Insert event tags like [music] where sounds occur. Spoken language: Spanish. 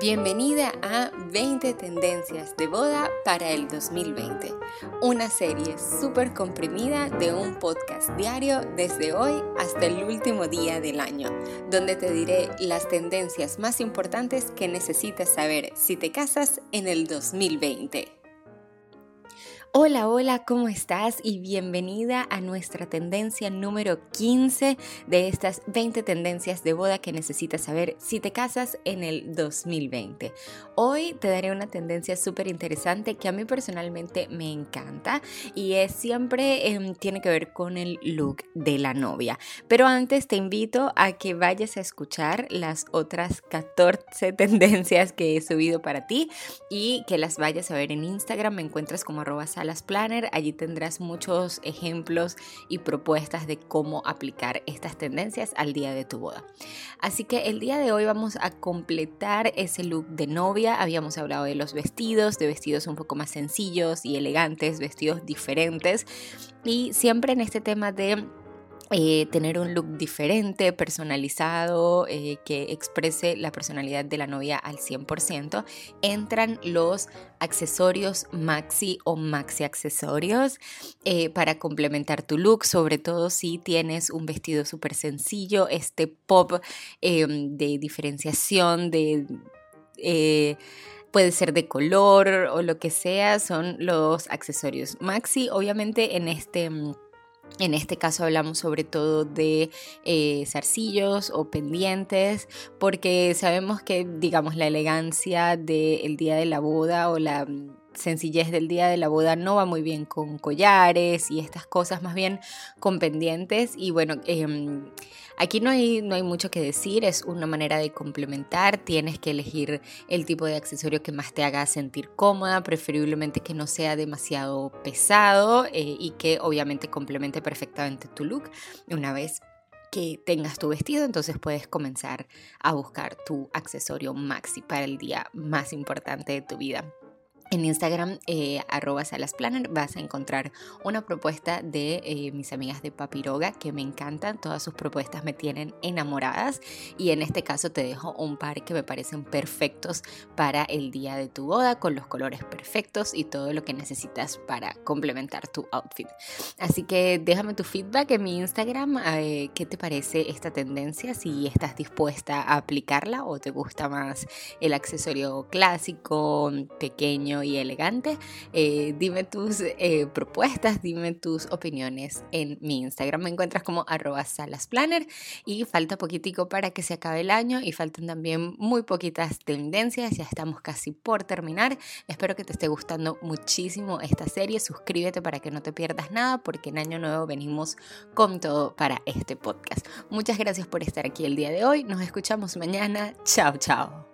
Bienvenida a 20 tendencias de boda para el 2020, una serie súper comprimida de un podcast diario desde hoy hasta el último día del año, donde te diré las tendencias más importantes que necesitas saber si te casas en el 2020. Hola, hola, ¿cómo estás? Y bienvenida a nuestra tendencia número 15 de estas 20 tendencias de boda que necesitas saber si te casas en el 2020. Hoy te daré una tendencia súper interesante que a mí personalmente me encanta y es siempre em, tiene que ver con el look de la novia. Pero antes te invito a que vayas a escuchar las otras 14 [laughs] tendencias que he subido para ti y que las vayas a ver en Instagram. Me encuentras como arroba las Planner. Allí tendrás muchos ejemplos y propuestas de cómo aplicar estas tendencias al día de tu boda. Así que el día de hoy vamos a completar ese look de novia. Habíamos hablado de los vestidos, de vestidos un poco más sencillos y elegantes, vestidos diferentes. Y siempre en este tema de eh, tener un look diferente, personalizado, eh, que exprese la personalidad de la novia al 100%, entran los accesorios maxi o maxi accesorios eh, para complementar tu look, sobre todo si tienes un vestido súper sencillo, este pop de diferenciación, de puede ser de color o lo que sea, son los accesorios maxi. Obviamente en este mm, en este caso hablamos sobre todo de eh, zarcillos o pendientes, porque sabemos que, digamos, la elegancia del día de la boda o la sencillez del día de la boda no va muy bien con collares y estas cosas, más bien con pendientes. Y bueno, em, aquí no hay, no hay mucho que decir, es una manera de complementar, tienes que elegir el tipo de accesorio que más te haga sentir cómoda, preferiblemente que no sea demasiado pesado eh, y que obviamente complemente perfectamente tu look una vez que tengas tu vestido, entonces puedes comenzar a buscar tu accesorio maxi para el día más importante de tu vida. En Instagram, eh, arroba salasplanner, vas a encontrar una propuesta de eh, mis amigas de Papiroga que me encantan. Todas sus propuestas me tienen enamoradas. Y en este caso te dejo un par que me parecen perfectos para el día de tu boda, con los colores perfectos y todo lo que necesitas para complementar tu outfit. Así que déjame tu feedback en mi Instagram. ¿Qué te parece esta tendencia? Si estás dispuesta a aplicarla o te gusta más el accesorio clásico, pequeño y elegante. Eh, dime tus eh, propuestas, dime tus opiniones en mi Instagram. Me encuentras como arroba salasplanner y falta poquitico para que se acabe el año y faltan también muy poquitas tendencias. Ya estamos casi por terminar. Espero que te esté gustando muchísimo esta serie. Suscríbete para que no te pierdas nada porque en año nuevo venimos con todo para este podcast. Muchas gracias por estar aquí el día de hoy. Nos escuchamos mañana. Chao, chao.